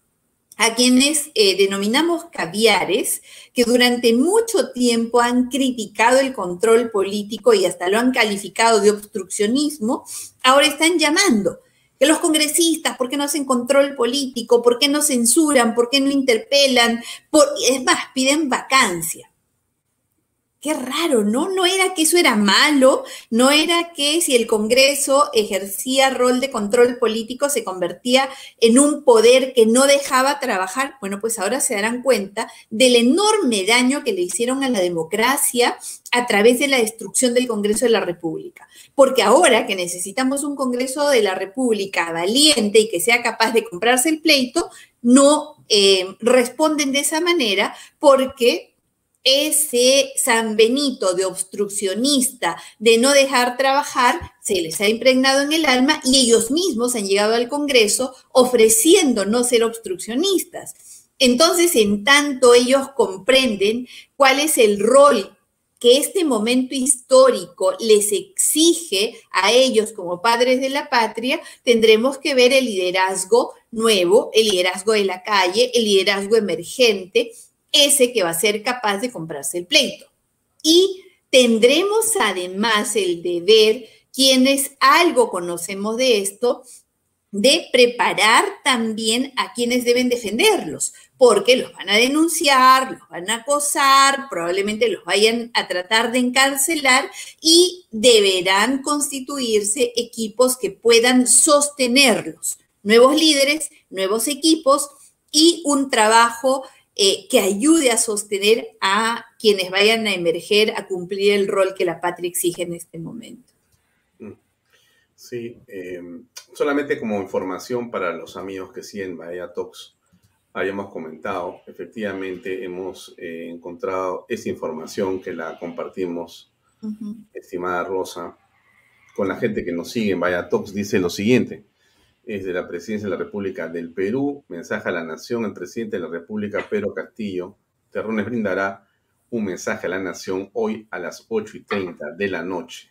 a quienes eh, denominamos caviares, que durante mucho tiempo han criticado el control político y hasta lo han calificado de obstruccionismo, ahora están llamando que los congresistas, ¿por qué no hacen control político? ¿Por qué no censuran? ¿Por qué no interpelan? es más, piden vacancia. Qué raro, ¿no? No era que eso era malo, no era que si el Congreso ejercía rol de control político se convertía en un poder que no dejaba trabajar. Bueno, pues ahora se darán cuenta del enorme daño que le hicieron a la democracia a través de la destrucción del Congreso de la República. Porque ahora que necesitamos un Congreso de la República valiente y que sea capaz de comprarse el pleito, no eh, responden de esa manera porque ese San Benito de obstruccionista, de no dejar trabajar, se les ha impregnado en el alma y ellos mismos han llegado al Congreso ofreciendo no ser obstruccionistas. Entonces, en tanto ellos comprenden cuál es el rol que este momento histórico les exige a ellos como padres de la patria, tendremos que ver el liderazgo nuevo, el liderazgo de la calle, el liderazgo emergente, ese que va a ser capaz de comprarse el pleito. Y tendremos además el deber, quienes algo conocemos de esto, de preparar también a quienes deben defenderlos, porque los van a denunciar, los van a acosar, probablemente los vayan a tratar de encarcelar y deberán constituirse equipos que puedan sostenerlos, nuevos líderes, nuevos equipos y un trabajo eh, que ayude a sostener a quienes vayan a emerger a cumplir el rol que la patria exige en este momento. Mm. Sí, em, solamente como información para los amigos que siguen Bahía Talks, hayamos comentado, efectivamente hemos eh, encontrado esa información que la compartimos, estimada Rosa, con la gente que nos sigue en Vaya Talks, dice lo siguiente. Es de la Presidencia de la República del Perú, mensaje a la Nación, el presidente de la República, Pedro Castillo, Terrones brindará un mensaje a la Nación hoy a las 8 y 30 de la noche.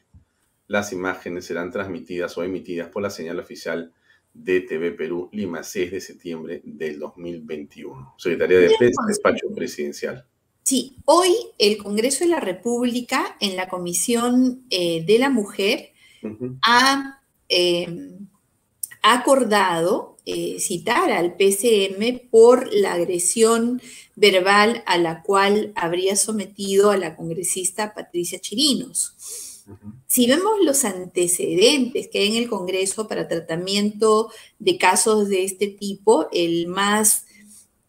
Las imágenes serán transmitidas o emitidas por la señal oficial de TV Perú, Lima, 6 de septiembre del 2021. Secretaría de Prensa, Despacho Presidencial. Sí, hoy el Congreso de la República, en la Comisión eh, de la Mujer, ha, acordado eh, citar al PCM por la agresión verbal a la cual habría sometido a la congresista Patricia Chirinos. Si vemos los antecedentes que hay en el Congreso para tratamiento de casos de este tipo, el más,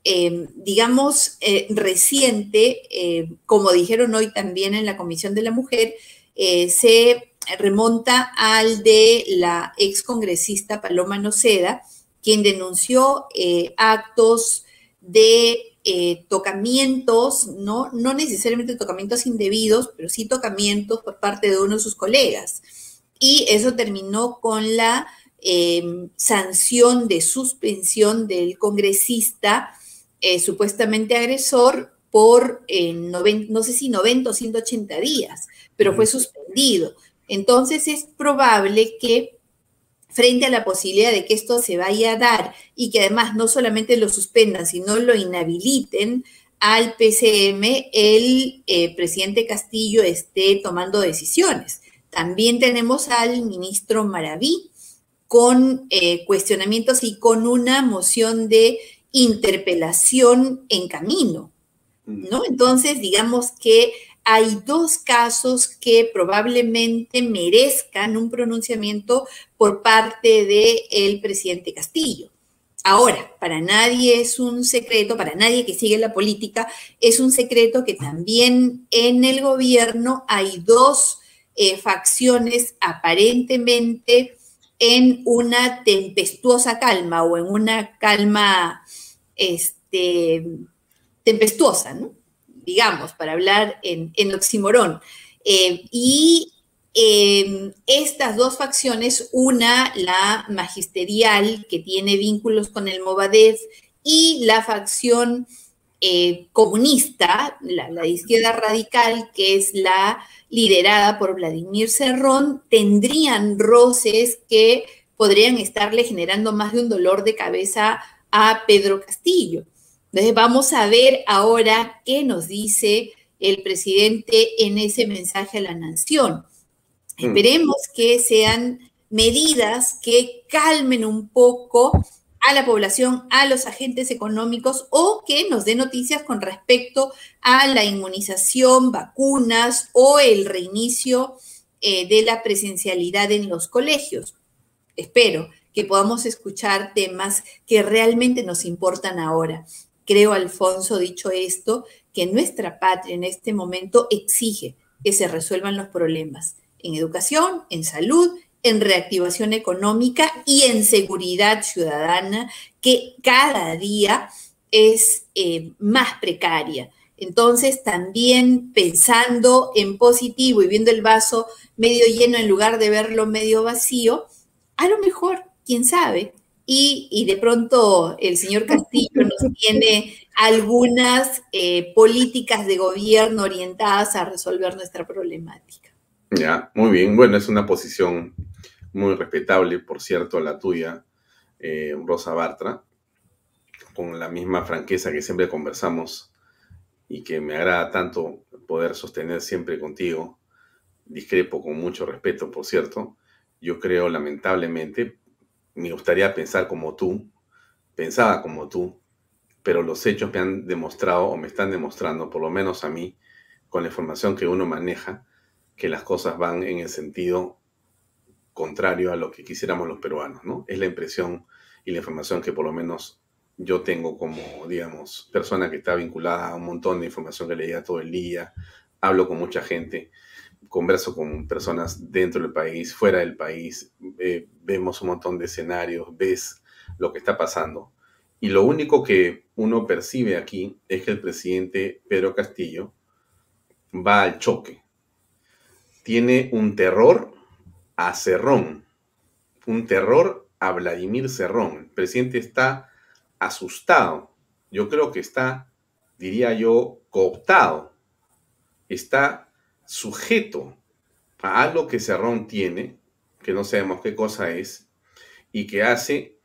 em, digamos, eh, reciente, eh, como dijeron hoy también en la Comisión de la Mujer, se remonta al de la excongresista Paloma Noceda, quien denunció actos de eh, tocamientos, ¿no? no necesariamente tocamientos indebidos, pero sí tocamientos por parte de uno de sus colegas. Y eso terminó con la em, sanción de suspensión del congresista eh, supuestamente agresor por eh, no sé si 90 o 180 días, pero fue suspendido. Entonces es probable que frente a la posibilidad de que esto se vaya a dar y que además no solamente lo suspendan, sino lo inhabiliten al PCM, el eh, presidente Castillo esté tomando decisiones. También tenemos al ministro Maraví con eh, cuestionamientos y con una moción de interpelación en camino, ¿no? Entonces, digamos que hay dos casos que probablemente merezcan un pronunciamiento por parte del presidente Castillo. Ahora, para nadie es un secreto, para nadie que sigue la política, es un secreto que también en el gobierno hay dos eh, facciones aparentemente en una tempestuosa calma o en una calma este, tempestuosa, ¿no? Digamos, para hablar en, en oximorón. Eh, y em, estas dos facciones, una, la magisterial, que tiene vínculos con el Movadez, y la facción eh, comunista, la, la, izquierda radical, que es la liderada por Vladimir Cerrón, tendrían roces que podrían estarle generando más de un dolor de cabeza a Pedro Castillo. Entonces vamos a ver ahora qué nos dice el presidente en ese mensaje a la nación. Mm. Esperemos que sean medidas que calmen un poco a la población, a los agentes económicos o que nos dé noticias con respecto a la inmunización, vacunas o el reinicio eh, de la presencialidad en los colegios. Espero que podamos escuchar temas que realmente nos importan ahora. Creo, Alfonso, dicho esto, que nuestra patria en este momento exige que se resuelvan los problemas en educación, en salud, en reactivación económica y en seguridad ciudadana, que cada día es eh, más precaria. Entonces, también pensando en positivo y viendo el vaso medio lleno en lugar de verlo medio vacío, a lo mejor, quién sabe, y, de pronto el señor Castillo nos tiene algunas eh, políticas de gobierno orientadas a resolver nuestra problemática. Ya, muy bien. Bueno, es una posición muy respetable, por cierto, la tuya, eh, Rosa Bartra, con la misma franqueza que siempre conversamos y que me agrada tanto poder sostener siempre contigo. Discrepo con mucho respeto, por cierto. Yo creo, lamentablemente, me gustaría pensar como tú, pensaba como tú, pero los hechos me han demostrado o me están demostrando, por lo menos a mí, con la información que uno maneja, que las cosas van en el sentido contrario a lo que quisiéramos los peruanos, ¿no? Es la impresión y la información que por lo menos yo tengo como, digamos, persona que está vinculada a un montón de información que leía todo el día, hablo con mucha gente converso con personas dentro del país, fuera del país, eh, vemos un montón de escenarios, ves lo que está pasando. Y lo único que uno percibe aquí es que el presidente Pedro Castillo va al choque. Tiene un terror a Cerrón, un terror a Vladimir Cerrón. El presidente está asustado, yo creo que está, diría yo, cooptado, está sujeto a algo que Cerrón tiene, que no sabemos qué cosa es, y que hace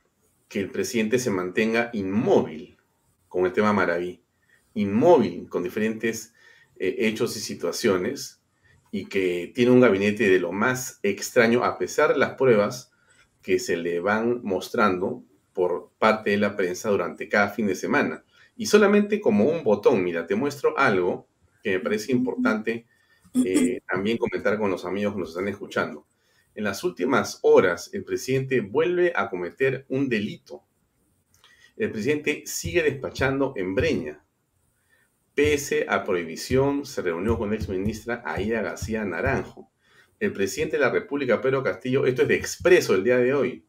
que el presidente se mantenga inmóvil con el tema Maraví, inmóvil con diferentes eh, hechos y situaciones, y que tiene un gabinete de lo más extraño, a pesar de las pruebas que se le van mostrando por parte de la prensa durante cada fin de semana. Y solamente como un botón, mira, te muestro algo que me parece importante eh, también comentar con los amigos que nos están escuchando. En las últimas horas, el presidente vuelve a cometer un delito. El presidente sigue despachando en Breña. Pese a prohibición, se reunió con la exministra Aida García Naranjo. El presidente de la República, Pedro Castillo, esto es de expreso el día de hoy.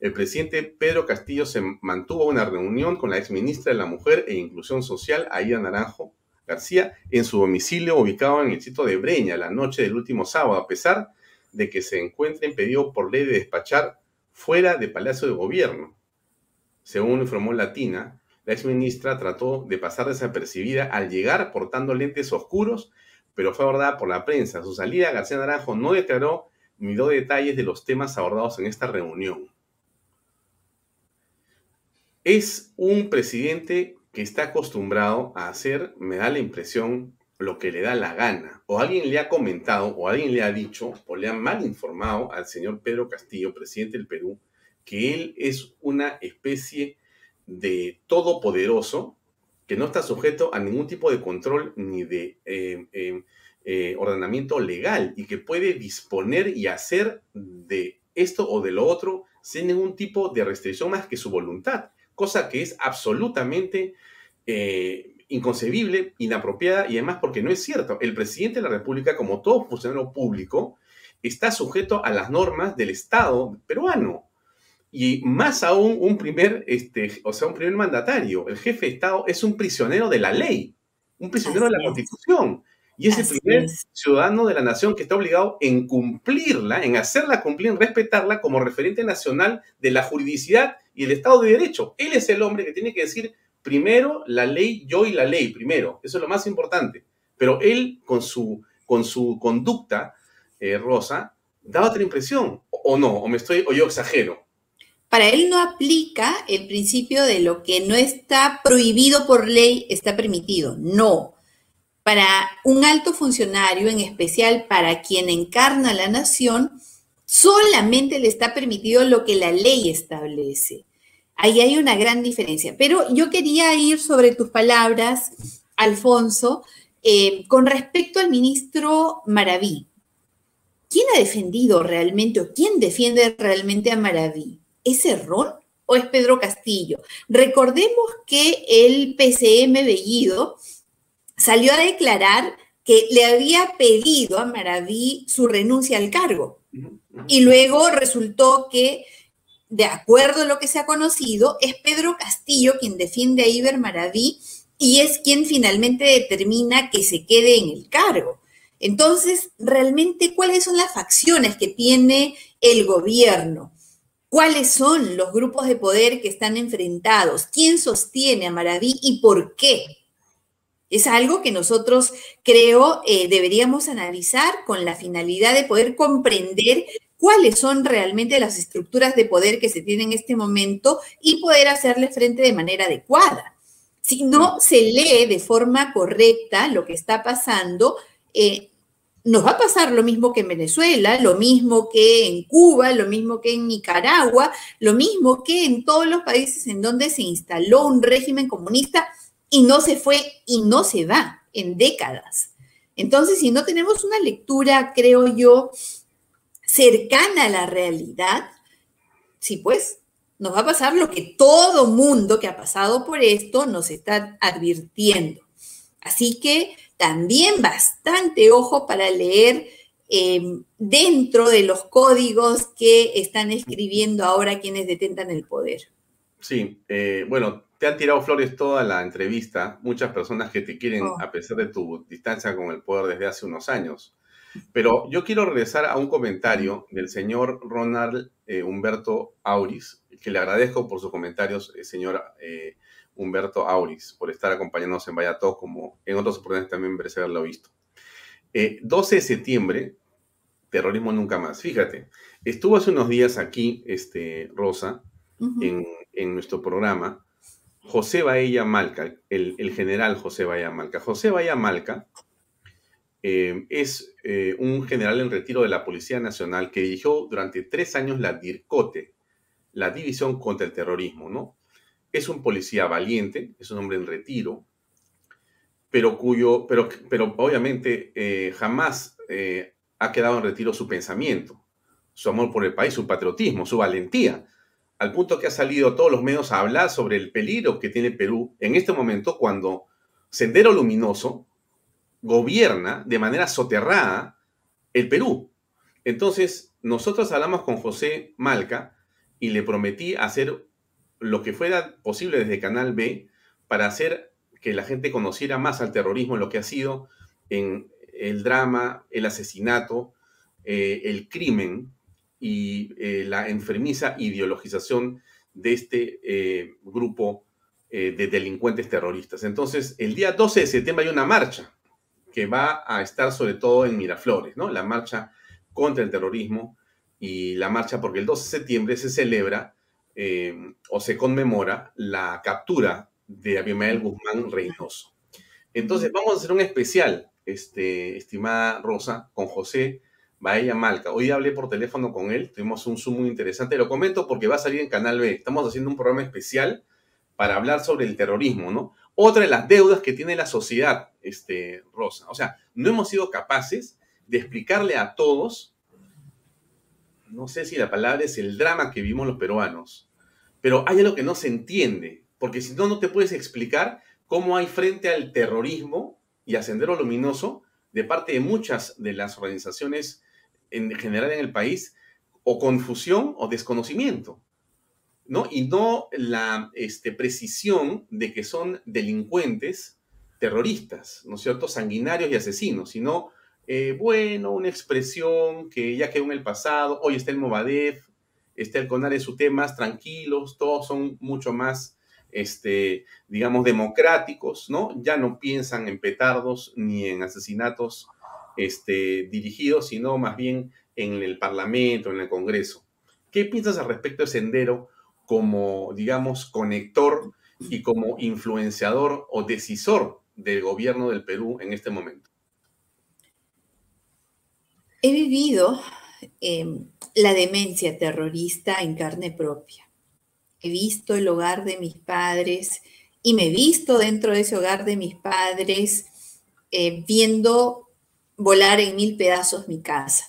El presidente Pedro Castillo se mantuvo una reunión con la exministra de la Mujer e Inclusión Social, Aida Naranjo García, en su domicilio ubicado en el sitio de Breña la noche del último sábado, a pesar de que se encuentra impedido por ley de despachar fuera de Palacio de Gobierno. Según informó Latina, la exministra trató de pasar desapercibida al llegar portando lentes oscuros, pero fue abordada por la prensa. su salida, García Naranjo no declaró ni dio detalles de los temas abordados en esta reunión. Es un presidente que está acostumbrado a hacer, me da la impresión, lo que le da la gana. O alguien le ha comentado, o alguien le ha dicho, o le ha mal informado al señor Pedro Castillo, presidente del Perú, que él es una especie de todopoderoso que no está sujeto a ningún tipo de control ni de eh, eh, eh, ordenamiento legal y que puede disponer y hacer de esto o de lo otro sin ningún tipo de restricción más que su voluntad cosa que es absolutamente eh, inconcebible, inapropiada y además porque no es cierto. El presidente de la República, como todo funcionario público, está sujeto a las normas del Estado peruano. Y más aún un primer, este, o sea, un primer mandatario, el jefe de Estado es un prisionero de la ley, un prisionero de la Constitución. Y es el primer ciudadano de la nación que está obligado en cumplirla, en hacerla cumplir, en respetarla como referente nacional de la juridicidad y el Estado de Derecho. Él es el hombre que tiene que decir primero la ley, yo y la ley, primero. Eso es lo más importante. Pero él, con su, con su conducta, eh, Rosa, da otra impresión. O no, o me estoy, o yo exagero. Para él no aplica el principio de lo que no está prohibido por ley está permitido. No. Para un alto funcionario, en especial para quien encarna la nación, solamente le está permitido lo que la ley establece. Ahí hay una gran diferencia. Pero yo quería ir sobre tus palabras, Alfonso, eh, con respecto al ministro Maraví. ¿Quién ha defendido realmente o quién defiende realmente a Maraví? ¿Es Errón o es Pedro Castillo? Recordemos que el PCM Bellido salió a declarar que le había pedido a Maraví su renuncia al cargo. Y luego resultó que, de acuerdo a lo que se ha conocido, es Pedro Castillo quien defiende a Iber Maraví y es quien finalmente determina que se quede en el cargo. Entonces, realmente, ¿cuáles son las facciones que tiene el gobierno? ¿Cuáles son los grupos de poder que están enfrentados? ¿Quién sostiene a Maraví y por qué? Es algo que nosotros creo eh, deberíamos analizar con la finalidad de poder comprender cuáles son realmente las estructuras de poder que se tienen en este momento y poder hacerle frente de manera adecuada. Si no se lee de forma correcta lo que está pasando, eh, nos va a pasar lo mismo que en Venezuela, lo mismo que en Cuba, lo mismo que en Nicaragua, lo mismo que en todos los países en donde se instaló un régimen comunista y no se fue y no se va en décadas. Entonces, si no tenemos una lectura, creo yo, cercana a la realidad, sí, pues nos va a pasar lo que todo mundo que ha pasado por esto nos está advirtiendo. Así que también bastante ojo para leer em, dentro de los códigos que están escribiendo ahora quienes detentan el poder. Sí, eh, bueno, te han tirado flores toda la entrevista, muchas personas que te quieren, oh. a pesar de tu distancia con el poder desde hace unos años. Pero yo quiero regresar a un comentario del señor Ronald eh, Humberto Auris, que le agradezco por sus comentarios, eh, señor eh, Humberto Auris, por estar acompañándonos en Vaya como en otras oportunidades también merece haberlo visto. 12 de septiembre, terrorismo nunca más. Fíjate, estuvo hace unos días aquí, este, Rosa, en, en, nuestro programa, José Bahía Malca, el, el, general José Bahía Malca. José Bahía Malca eh, es eh, un general en retiro de la Policía Nacional que dirigió durante tres años la DIRCOTE, la División contra el Terrorismo, ¿no? Es un policía valiente, es un hombre en retiro, pero cuyo, pero, pero obviamente eh, jamás ha quedado en retiro su pensamiento, su amor por el país, su patriotismo, su valentía, al punto que ha salido todos los medios a hablar sobre el peligro que tiene Perú en este momento cuando Sendero Luminoso, gobierna de manera soterrada el Perú. Entonces, nosotros hablamos con José Malca y le prometí hacer lo que fuera posible desde Canal B para hacer que la gente conociera más al terrorismo, lo que ha sido en el drama, el asesinato, eh, el crimen y eh, la enfermiza ideologización de este eh, grupo de delincuentes terroristas. Entonces, el día 12 de septiembre hay una marcha que va a estar sobre todo en Miraflores, ¿no? La marcha contra el terrorismo y la marcha porque el 12 de septiembre se celebra eh, o se conmemora la captura de Abimael Guzmán Reynoso. Entonces vamos a hacer un especial, este, estimada Rosa, con José Bahía Malca. Hoy hablé por teléfono con él, tuvimos un Zoom muy interesante, lo comento porque va a salir en Canal B. Estamos haciendo un programa especial para hablar sobre el terrorismo, ¿no? Otra de las deudas que tiene la sociedad, este, Rosa. O sea, no hemos sido capaces de explicarle a todos, no sé si la palabra es el drama que vivimos los peruanos, pero hay algo que no se entiende, porque si no, no te puedes explicar cómo hay frente al terrorismo y a Sendero Luminoso de parte de muchas de las organizaciones en general en el país, o confusión o desconocimiento. ¿no? Y no la este, precisión de que son delincuentes terroristas, ¿no es cierto? Sanguinarios y asesinos, sino, eh, bueno, una expresión que ya quedó en el pasado, hoy está el Movadef, está el CONAR en sus temas, tranquilos, todos son mucho más, este, digamos, democráticos, ¿no? Ya no piensan en petardos ni en asesinatos este, dirigidos, sino más bien en el Parlamento, en el Congreso. ¿Qué piensas al respecto de Sendero como, digamos, conector y como influenciador o decisor del gobierno del Perú en este momento? He vivido em, la demencia terrorista en carne propia. He visto el hogar de mis padres y me he visto dentro de ese hogar de mis padres eh, viendo volar en mil pedazos mi casa.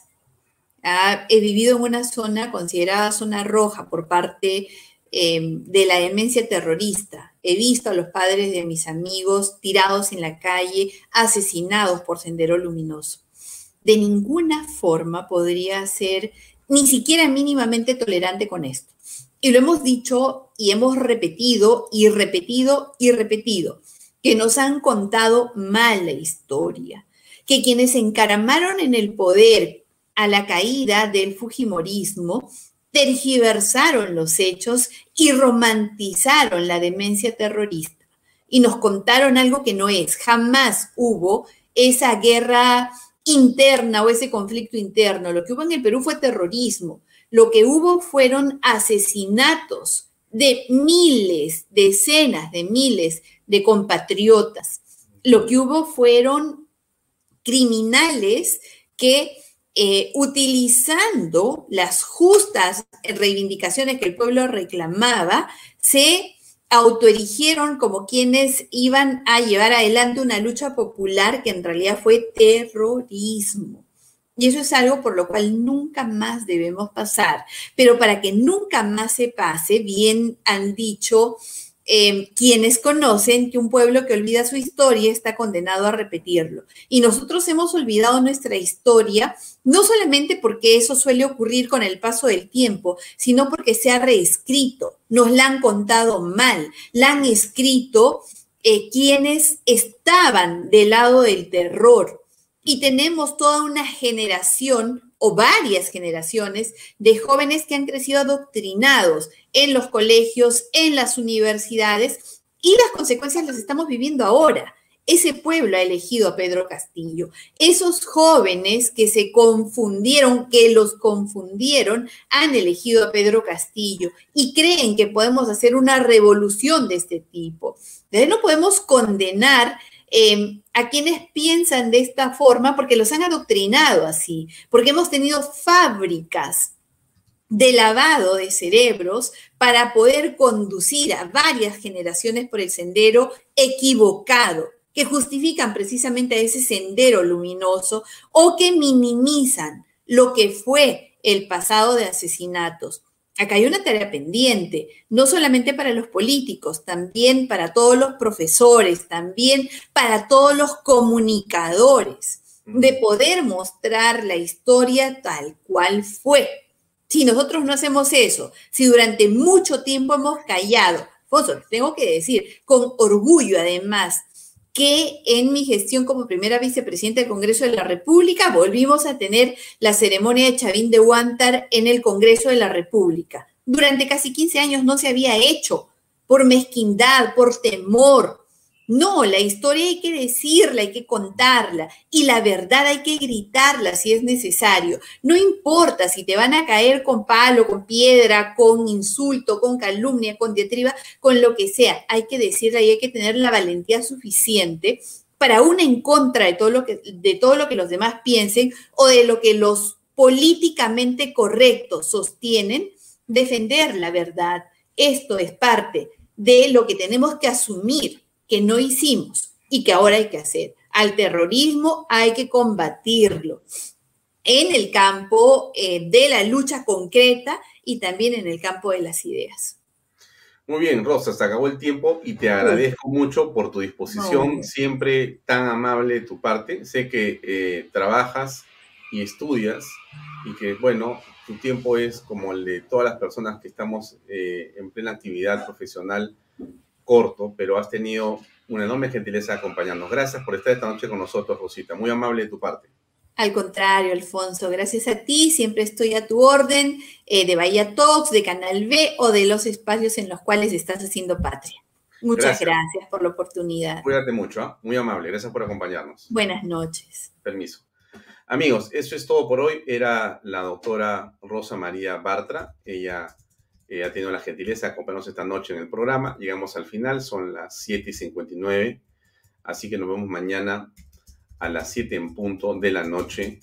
Ah, he vivido en una zona considerada zona roja por parte em, de la demencia terrorista. He visto a los padres de mis amigos tirados en la calle, asesinados por Sendero Luminoso. De ninguna forma podría ser ni siquiera mínimamente tolerante con esto. Y lo hemos dicho y hemos repetido y repetido y repetido, que nos han contado mala historia, que quienes encaramaron en el poder a la caída del Fujimorismo, tergiversaron los hechos y romantizaron la demencia terrorista. Y nos contaron algo que no es. Jamás hubo esa guerra interna o ese conflicto interno. Lo que hubo en el Perú fue terrorismo. Lo que hubo fueron asesinatos de miles, decenas de miles de compatriotas. Lo que hubo fueron criminales que eh, utilizando las justas reivindicaciones que el pueblo reclamaba, se autoerigieron como quienes iban a llevar adelante una lucha popular que en realidad fue terrorismo. Y eso es algo por lo cual nunca más debemos pasar. Pero para que nunca más se pase, bien han dicho Em, quienes conocen que un pueblo que olvida su historia está condenado a repetirlo. Y nosotros hemos olvidado nuestra historia, no solamente porque eso suele ocurrir con el paso del tiempo, sino porque se ha reescrito, nos la han contado mal, la han escrito eh, quienes estaban del lado del terror. y tenemos toda una generación o varias generaciones de jóvenes que han crecido adoctrinados en los colegios, en las universidades y las consecuencias las estamos viviendo ahora. Ese pueblo ha elegido a Pedro Castillo. Esos jóvenes que se confundieron, que los confundieron, han elegido a Pedro Castillo y creen que podemos hacer una revolución de este tipo. Entonces no podemos condenar Em, a quienes piensan de esta forma porque los han adoctrinado así, porque hemos tenido fábricas de lavado de cerebros para poder conducir a varias generaciones por el sendero equivocado, que justifican precisamente a ese sendero luminoso o que minimizan lo que fue el pasado de asesinatos, Acá hay una tarea pendiente, no solamente para los políticos, también para todos los profesores, también para todos los comunicadores, de poder mostrar la historia tal cual fue. Si nosotros no hacemos eso, si durante mucho tiempo hemos callado, Foso, tengo que decir, con orgullo además, que en mi gestión como primera vicepresidenta del Congreso de la República volvimos a tener la ceremonia de Chavín de Huántar en el Congreso de la República. Durante casi 15 años no se había hecho por mezquindad, por temor, no, la historia hay que decirla, hay que contarla y la verdad hay que gritarla si es necesario. No importa si te van a caer con palo, con piedra, con insulto, con calumnia, con diatriba, con lo que sea. Hay que decirla y hay que tener la valentía suficiente para una en contra de todo lo que, de todo lo que los demás piensen o de lo que los políticamente correctos sostienen, defender la verdad. Esto es parte de lo que tenemos que asumir que no hicimos y que ahora hay que hacer. Al terrorismo hay que combatirlo en el campo eh, de la lucha concreta y también en el campo de las ideas. Muy bien, Rosa, se acabó el tiempo y te agradezco mucho por tu disposición, siempre tan amable de tu parte. Sé que eh, trabajas y estudias y que, bueno, tu tiempo es como el de todas las personas que estamos eh, en plena actividad profesional corto, pero has tenido una enorme gentileza de acompañarnos. Gracias por estar esta noche con nosotros, Rosita. Muy amable de tu parte. Al contrario, Alfonso, gracias a ti. Siempre estoy a tu orden eh, de Bahía Talks, de Canal B o de los espacios en los cuales estás haciendo patria. Muchas gracias, por la oportunidad. Cuídate mucho, ¿ah? muy amable. Gracias por acompañarnos. Buenas noches. Permiso. Amigos, eso es todo por hoy. Era la doctora Rosa María Bartra. Ella eh, ha tenido la gentileza de acompañarnos esta noche en el programa. Llegamos al final, son las 7 y 59, así que nos vemos mañana a las 7 en punto de la noche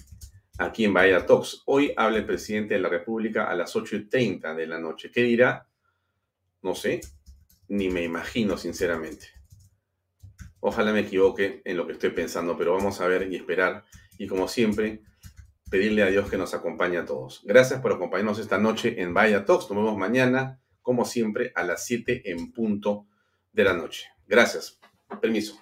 aquí en Bahía Talks. Hoy habla el presidente de la República a las 8 y 30 de la noche. ¿Qué dirá? No sé, ni me imagino sinceramente. Ojalá me equivoque en lo que estoy pensando, pero vamos a ver y esperar. Y como siempre, pedirle a Dios que nos acompañe a todos. Gracias por acompañarnos esta noche en Vaya Talks. Nos vemos mañana, como siempre, a las 7 en punto de la noche. Gracias. Permiso.